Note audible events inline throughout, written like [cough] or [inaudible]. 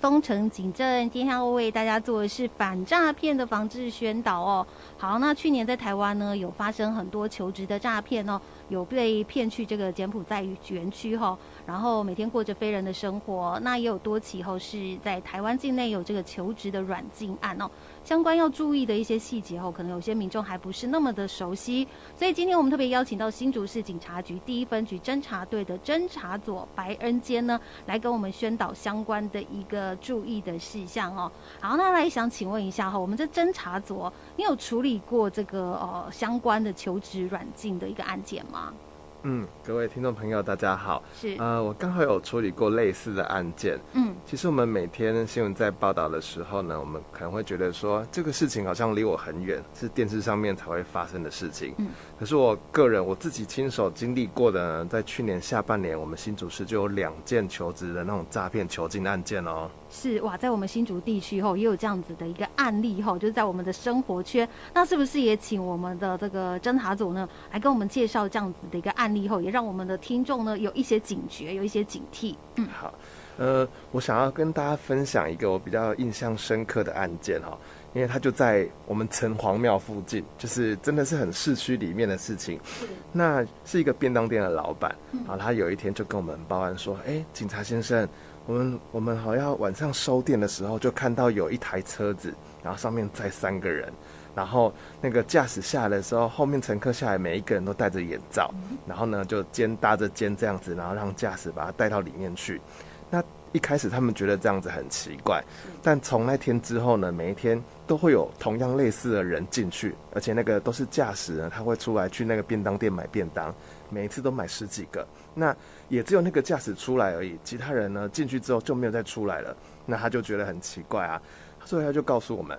封城警政，今天要为大家做的是反诈骗的防治宣导哦。好，那去年在台湾呢，有发生很多求职的诈骗哦，有被骗去这个柬埔寨园区哈，然后每天过着非人的生活。那也有多起后是在台湾境内有这个求职的软禁案哦。相关要注意的一些细节后，可能有些民众还不是那么的熟悉，所以今天我们特别邀请到新竹市警察局第一分局侦查队的侦查佐白恩坚呢，来跟我们宣导相关的一个注意的事项哦。好，那来想请问一下哈，我们这侦查佐，你有处理过这个呃相关的求职软禁的一个案件吗？嗯，各位听众朋友，大家好。是，呃，我刚好有处理过类似的案件。嗯，其实我们每天新闻在报道的时候呢，我们可能会觉得说这个事情好像离我很远，是电视上面才会发生的事情。嗯，可是我个人我自己亲手经历过的呢，在去年下半年，我们新竹市就有两件求职的那种诈骗囚禁案件哦。是哇，在我们新竹地区后也有这样子的一个案例哈，就是在我们的生活圈。那是不是也请我们的这个侦查组呢，来跟我们介绍这样子的一个案例后，也让我们的听众呢有一些警觉，有一些警惕。嗯，好，呃，我想要跟大家分享一个我比较印象深刻的案件哈，因为它就在我们城隍庙附近，就是真的是很市区里面的事情。那是一个便当店的老板，啊，他有一天就跟我们报案说，哎，警察先生。我们我们好像晚上收店的时候，就看到有一台车子，然后上面载三个人，然后那个驾驶下来的时候，后面乘客下来每一个人都戴着眼罩，然后呢就肩搭着肩这样子，然后让驾驶把他带到里面去。那一开始他们觉得这样子很奇怪，但从那天之后呢，每一天都会有同样类似的人进去，而且那个都是驾驶人，他会出来去那个便当店买便当，每一次都买十几个。那也只有那个驾驶出来而已，其他人呢进去之后就没有再出来了。那他就觉得很奇怪啊，所以他就告诉我们。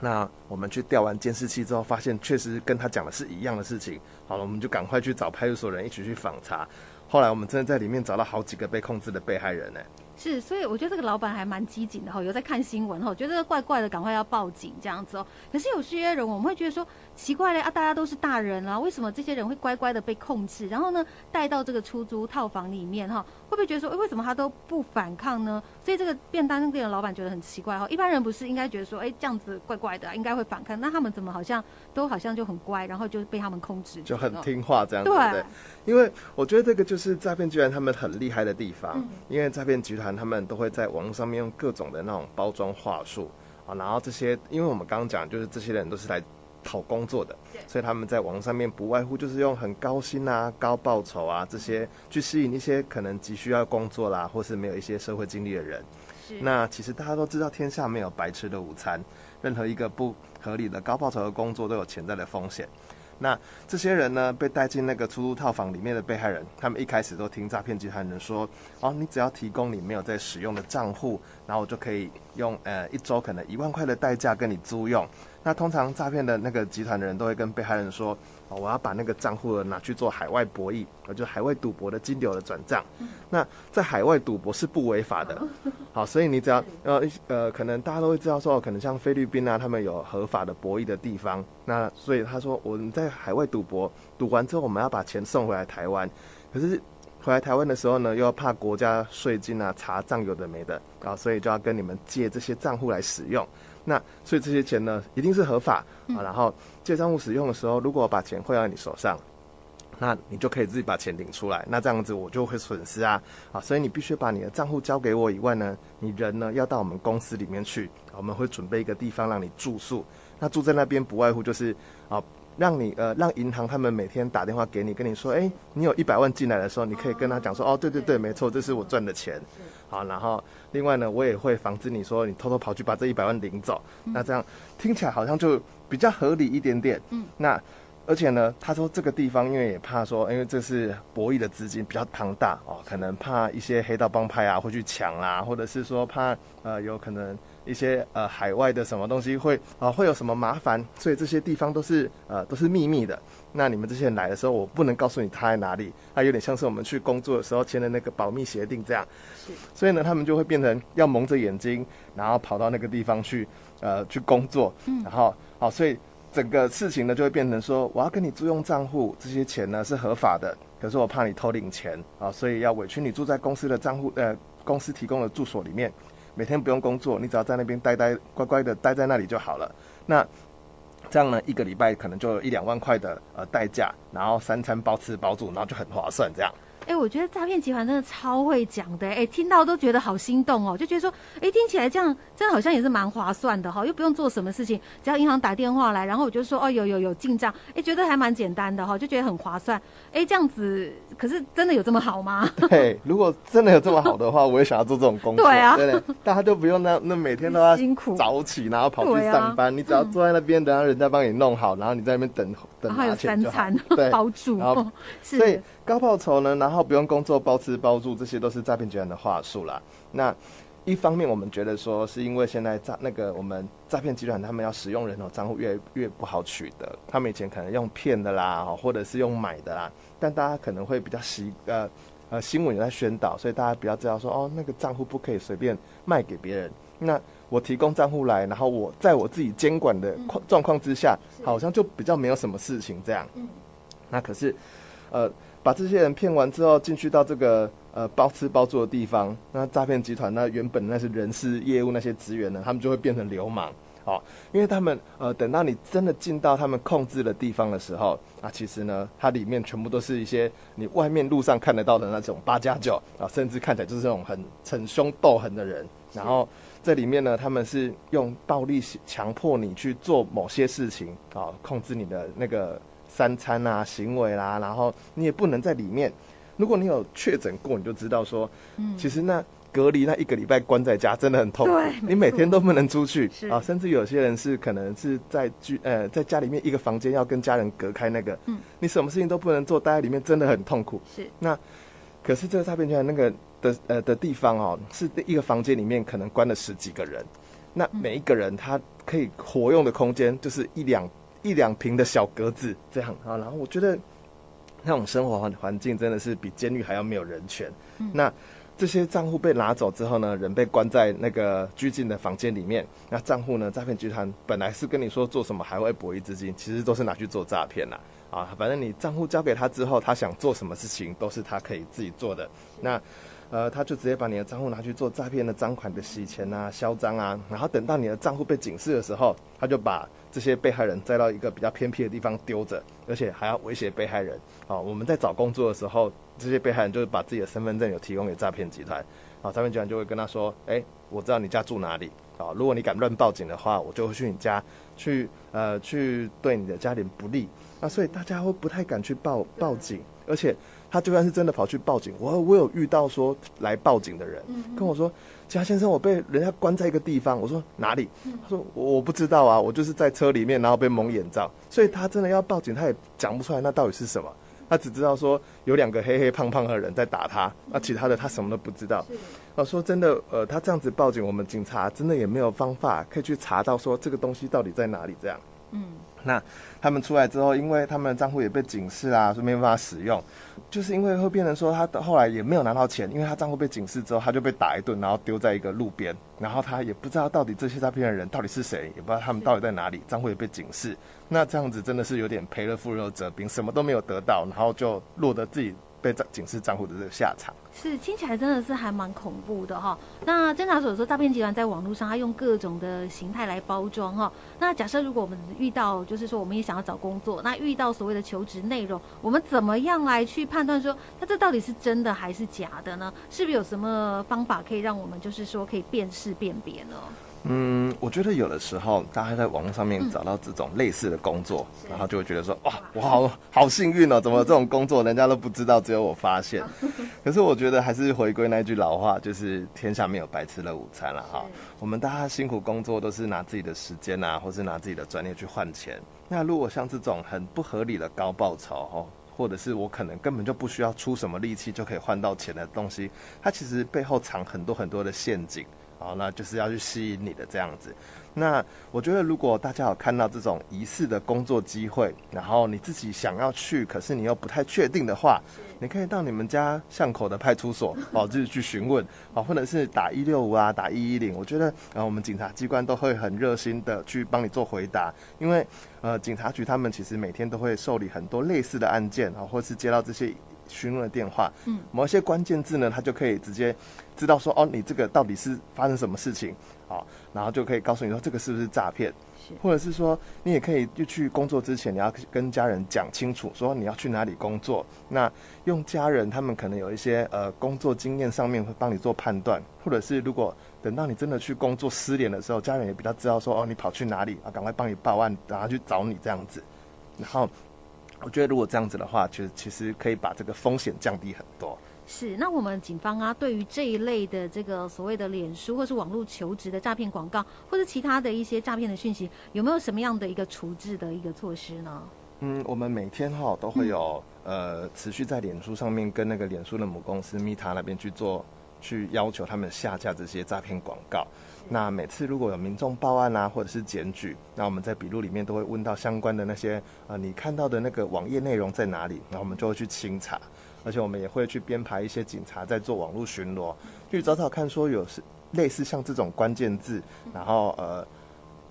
那我们去调完监视器之后，发现确实跟他讲的是一样的事情。好了，我们就赶快去找派出所人一起去访查。后来我们真的在里面找到好几个被控制的被害人呢。是，所以我觉得这个老板还蛮机警的哈，有在看新闻哈，觉得怪怪的，赶快要报警这样子哦。可是有些人我们会觉得说奇怪嘞啊，大家都是大人啊，为什么这些人会乖乖的被控制，然后呢带到这个出租套房里面哈？会不会觉得说，哎，为什么他都不反抗呢？所以这个便当店的老板觉得很奇怪哈。一般人不是应该觉得说，哎，这样子怪怪的啊，应该会反抗，那他们怎么好像都好像就很乖，然后就被他们控制，就很听话这样子。对，对，因为我觉得这个就是诈骗集团他们很厉害的地方，嗯、因为诈骗集团。他们都会在网络上面用各种的那种包装话术啊，然后这些，因为我们刚刚讲，就是这些人都是来讨工作的，所以他们在网络上面不外乎就是用很高薪啊、高报酬啊这些去吸引一些可能急需要工作啦，或是没有一些社会经历的人。那其实大家都知道，天下没有白吃的午餐，任何一个不合理的高报酬的工作都有潜在的风险。那这些人呢，被带进那个出租套房里面的被害人，他们一开始都听诈骗集团人说，哦，你只要提供你没有在使用的账户，然后我就可以用呃一周可能一万块的代价跟你租用。那通常诈骗的那个集团的人都会跟被害人说，哦，我要把那个账户拿去做海外博弈，就海外赌博的金流的转账。那在海外赌博是不违法的，[laughs] 好，所以你只要呃呃，可能大家都会知道说，可能像菲律宾啊，他们有合法的博弈的地方。那所以他说，我们在海外赌博，赌完之后我们要把钱送回来台湾，可是回来台湾的时候呢，又要怕国家税金啊查账有的没的啊，所以就要跟你们借这些账户来使用。那所以这些钱呢，一定是合法啊。然后借账户使用的时候，如果我把钱汇到你手上，那你就可以自己把钱领出来。那这样子我就会损失啊啊！所以你必须把你的账户交给我以外呢，你人呢要到我们公司里面去，我们会准备一个地方让你住宿。那住在那边不外乎就是啊。让你呃，让银行他们每天打电话给你，跟你说，哎，你有一百万进来的时候，你可以跟他讲说，哦，对对对，没错，这是我赚的钱，好，然后另外呢，我也会防止你说你偷偷跑去把这一百万领走，那这样听起来好像就比较合理一点点，嗯，那而且呢，他说这个地方因为也怕说，因为这是博弈的资金比较庞大哦，可能怕一些黑道帮派啊会去抢啦，或者是说怕呃有可能。一些呃海外的什么东西会啊、呃、会有什么麻烦，所以这些地方都是呃都是秘密的。那你们这些人来的时候，我不能告诉你他在哪里，他有点像是我们去工作的时候签的那个保密协定这样。是。所以呢，他们就会变成要蒙着眼睛，然后跑到那个地方去呃去工作。嗯。然后好，所以整个事情呢就会变成说，我要跟你租用账户，这些钱呢是合法的，可是我怕你偷领钱啊，所以要委屈你住在公司的账户呃公司提供的住所里面。每天不用工作，你只要在那边待待，乖乖的待在那里就好了。那这样呢，一个礼拜可能就有一两万块的呃代价，然后三餐包吃包住，然后就很划算这样。哎、欸，我觉得诈骗集团真的超会讲的，哎、欸，听到都觉得好心动哦，就觉得说，哎、欸，听起来这样，真的好像也是蛮划算的哈，又不用做什么事情，只要银行打电话来，然后我就说，哦，有有有进账，哎、欸，觉得还蛮简单的哈，就觉得很划算，哎、欸，这样子，可是真的有这么好吗？[laughs] 对，如果真的有这么好的话，[laughs] 我也想要做这种工作，对啊，对，大家都不用那那每天都要辛苦。早起，然后跑去上班，啊、你只要坐在那边，等下人家帮你弄好，然后你在那边等等拿钱，还有三餐对。包住，然后 [laughs] 是所以。高报酬呢，然后不用工作，包吃包住，这些都是诈骗集团的话术啦。那一方面，我们觉得说，是因为现在诈那个我们诈骗集团他们要使用人头账户越越不好取得，他们以前可能用骗的啦，或者是用买的啦，但大家可能会比较习呃呃新闻也在宣导，所以大家比较知道说，哦，那个账户不可以随便卖给别人。那我提供账户来，然后我在我自己监管的状况之下，好像就比较没有什么事情这样。那可是呃。把这些人骗完之后，进去到这个呃包吃包住的地方，那诈骗集团那原本那些人事业务那些职员呢，他们就会变成流氓，哦，因为他们呃等到你真的进到他们控制的地方的时候，啊，其实呢，它里面全部都是一些你外面路上看得到的那种八加九啊，甚至看起来就是那种很逞凶斗狠的人，然后这里面呢，他们是用暴力强迫你去做某些事情啊，控制你的那个。三餐啊，行为啦，然后你也不能在里面。如果你有确诊过，你就知道说，嗯，其实那隔离那一个礼拜关在家真的很痛苦。对，你每天都不能出去 [laughs] 啊，甚至有些人是可能是在居呃在家里面一个房间要跟家人隔开那个，嗯，你什么事情都不能做，待在里面真的很痛苦。是，那可是这个诈骗集团那个的呃的地方哦，是一个房间里面可能关了十几个人，那每一个人他可以活用的空间就是一两。一两平的小格子这样啊，然后我觉得那种生活环环境真的是比监狱还要没有人权。嗯、那这些账户被拿走之后呢，人被关在那个拘禁的房间里面。那账户呢，诈骗集团本来是跟你说做什么还会博弈资金，其实都是拿去做诈骗啦。啊，反正你账户交给他之后，他想做什么事情都是他可以自己做的。那呃，他就直接把你的账户拿去做诈骗的赃款的洗钱啊、销赃啊，然后等到你的账户被警示的时候，他就把这些被害人载到一个比较偏僻的地方丢着，而且还要威胁被害人。啊，我们在找工作的时候，这些被害人就是把自己的身份证有提供给诈骗集团，啊，诈骗集团就会跟他说，哎，我知道你家住哪里，啊，如果你敢乱报警的话，我就会去你家去，呃，去对你的家庭不利。那所以大家会不太敢去报报警，而且。他就算是真的跑去报警，我我有遇到说来报警的人跟我说，贾先生，我被人家关在一个地方。我说哪里？他说我不知道啊，我就是在车里面，然后被蒙眼罩。所以他真的要报警，他也讲不出来那到底是什么。他只知道说有两个黑黑胖胖的人在打他，那其他的他什么都不知道。啊，说真的，呃，他这样子报警，我们警察真的也没有方法可以去查到说这个东西到底在哪里这样。嗯。那他们出来之后，因为他们的账户也被警示啦，所以没办法使用。就是因为会变成说，他后来也没有拿到钱，因为他账户被警示之后，他就被打一顿，然后丢在一个路边，然后他也不知道到底这些诈骗的人到底是谁，也不知道他们到底在哪里，账户也被警示。那这样子真的是有点赔了夫人又折兵，什么都没有得到，然后就落得自己。被警示账户的这个下场是听起来真的是还蛮恐怖的哈。那侦查所说，诈骗集团在网络上，他用各种的形态来包装哈。那假设如果我们遇到，就是说我们也想要找工作，那遇到所谓的求职内容，我们怎么样来去判断说，那这到底是真的还是假的呢？是不是有什么方法可以让我们就是说可以辨识辨别呢？嗯，我觉得有的时候大家在网络上面找到这种类似的工作，嗯、然后就会觉得说，哇，我好好幸运哦，怎么 [laughs] 这种工作人家都不知道，只有我发现。[laughs] 可是我觉得还是回归那句老话，就是天下没有白吃的午餐了哈。我们大家辛苦工作都是拿自己的时间啊，或是拿自己的专业去换钱。那如果像这种很不合理的高报酬哦，或者是我可能根本就不需要出什么力气就可以换到钱的东西，它其实背后藏很多很多的陷阱。好，那就是要去吸引你的这样子。那我觉得，如果大家有看到这种疑似的工作机会，然后你自己想要去，可是你又不太确定的话，你可以到你们家巷口的派出所 [laughs] 哦，就是去询问哦，或者是打一六五啊，打一一零。我觉得，呃，我们警察机关都会很热心的去帮你做回答，因为呃，警察局他们其实每天都会受理很多类似的案件啊，或是接到这些询问的电话，嗯，某一些关键字呢，他就可以直接知道说，哦，你这个到底是发生什么事情，好，然后就可以告诉你说这个是不是诈骗，是，或者是说你也可以就去工作之前，你要跟家人讲清楚，说你要去哪里工作，那用家人他们可能有一些呃工作经验上面会帮你做判断，或者是如果等到你真的去工作失联的时候，家人也比较知道说，哦，你跑去哪里啊，赶快帮你报案，然后去找你这样子，然后。我觉得如果这样子的话，就其实可以把这个风险降低很多。是，那我们警方啊，对于这一类的这个所谓的脸书或是网络求职的诈骗广告，或者其他的一些诈骗的讯息，有没有什么样的一个处置的一个措施呢？嗯，我们每天哈都会有、嗯、呃持续在脸书上面跟那个脸书的母公司 Meta 那边去做，去要求他们下架这些诈骗广告。那每次如果有民众报案啊，或者是检举，那我们在笔录里面都会问到相关的那些呃，你看到的那个网页内容在哪里，然后我们就会去清查，而且我们也会去编排一些警察在做网络巡逻，去找找看说有是类似像这种关键字，然后呃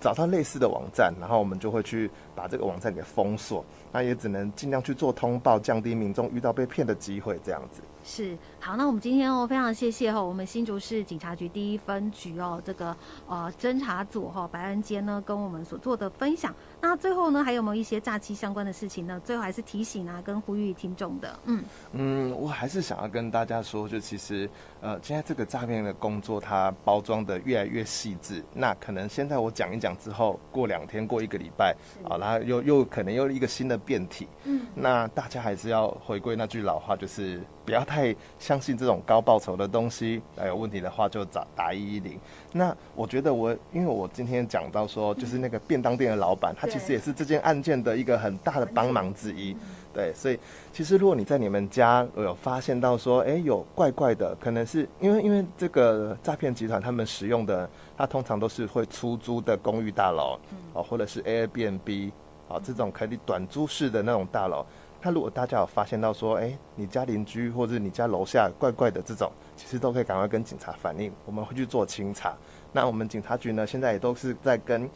找到类似的网站，然后我们就会去把这个网站给封锁，那也只能尽量去做通报，降低民众遇到被骗的机会，这样子。是好，那我们今天哦，非常谢谢哈，我们新竹市警察局第一分局哦，这个呃侦查组哈白恩坚呢跟我们所做的分享。那最后呢，还有没有一些假期相关的事情呢？最后还是提醒啊，跟呼吁听众的。嗯嗯，我还是想要跟大家说，就其实呃，现在这个诈骗的工作它包装的越来越细致。那可能现在我讲一讲之后，过两天过一个礼拜啊，然后又又可能又一个新的变体。嗯，那大家还是要回归那句老话，就是不要太相信这种高报酬的东西。那有问题的话就找打一一零。那我觉得我因为我今天讲到说，就是那个便当店的老板，他。其实也是这件案件的一个很大的帮忙之一，对，所以其实如果你在你们家有发现到说，哎，有怪怪的，可能是因为因为这个诈骗集团他们使用的，他通常都是会出租的公寓大楼，哦，或者是 Airbnb，啊，这种可以短租式的那种大楼，那如果大家有发现到说，哎，你家邻居或者你家楼下怪怪的这种，其实都可以赶快跟警察反映，我们会去做清查。那我们警察局呢，现在也都是在跟。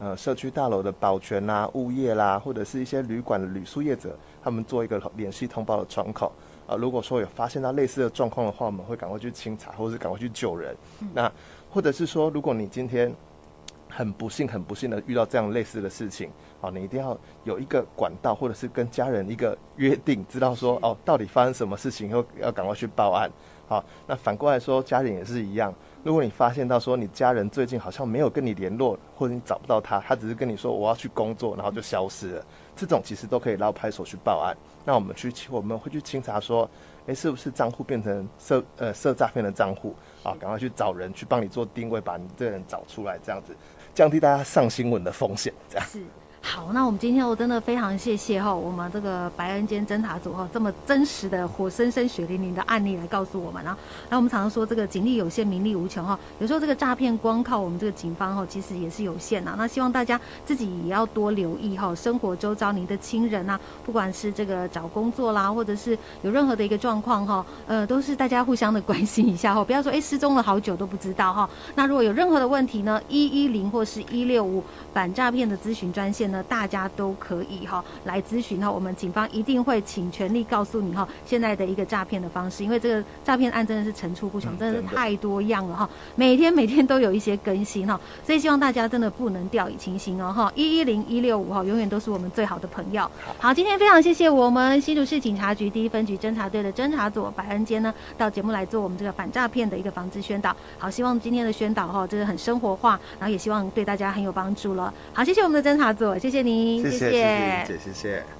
呃，社区大楼的保全啦、啊、物业啦，或者是一些旅馆的旅宿业者，他们做一个联系通报的窗口。啊、呃，如果说有发现到类似的状况的话，我们会赶快去清查，或者是赶快去救人。嗯、那或者是说，如果你今天很不幸、很不幸的遇到这样类似的事情，啊，你一定要有一个管道，或者是跟家人一个约定，知道说哦，到底发生什么事情，要要赶快去报案。好，那反过来说，家人也是一样。如果你发现到说你家人最近好像没有跟你联络，或者你找不到他，他只是跟你说我要去工作，然后就消失了，这种其实都可以到派出所去报案。那我们去我们会去清查说，诶，是不是账户变成设呃设诈骗的账户啊？赶快去找人去帮你做定位，把你这个人找出来，这样子降低大家上新闻的风险，这样。是。好，那我们今天我真的非常谢谢哈，我们这个白恩坚侦查组哈，这么真实的活生生血淋淋的案例来告诉我们啊。那我们常常说这个警力有限，民力无穷哈，有时候这个诈骗光靠我们这个警方哈，其实也是有限呐。那希望大家自己也要多留意哈，生活周遭您的亲人呐，不管是这个找工作啦，或者是有任何的一个状况哈，呃，都是大家互相的关心一下哈，不要说哎失踪了好久都不知道哈。那如果有任何的问题呢，一一零或是一六五反诈骗的咨询专线。那大家都可以哈来咨询哈，我们警方一定会请全力告诉你哈现在的一个诈骗的方式，因为这个诈骗案真的是层出不穷，真的是太多样了哈，每天每天都有一些更新哈，所以希望大家真的不能掉以轻心哦哈，一一零一六五哈永远都是我们最好的朋友。好，今天非常谢谢我们新竹市警察局第一分局侦查队的侦查组白恩坚呢到节目来做我们这个反诈骗的一个防治宣导。好，希望今天的宣导哈这个很生活化，然后也希望对大家很有帮助了。好，谢谢我们的侦查组。谢谢您，谢谢，谢谢，谢谢。谢谢。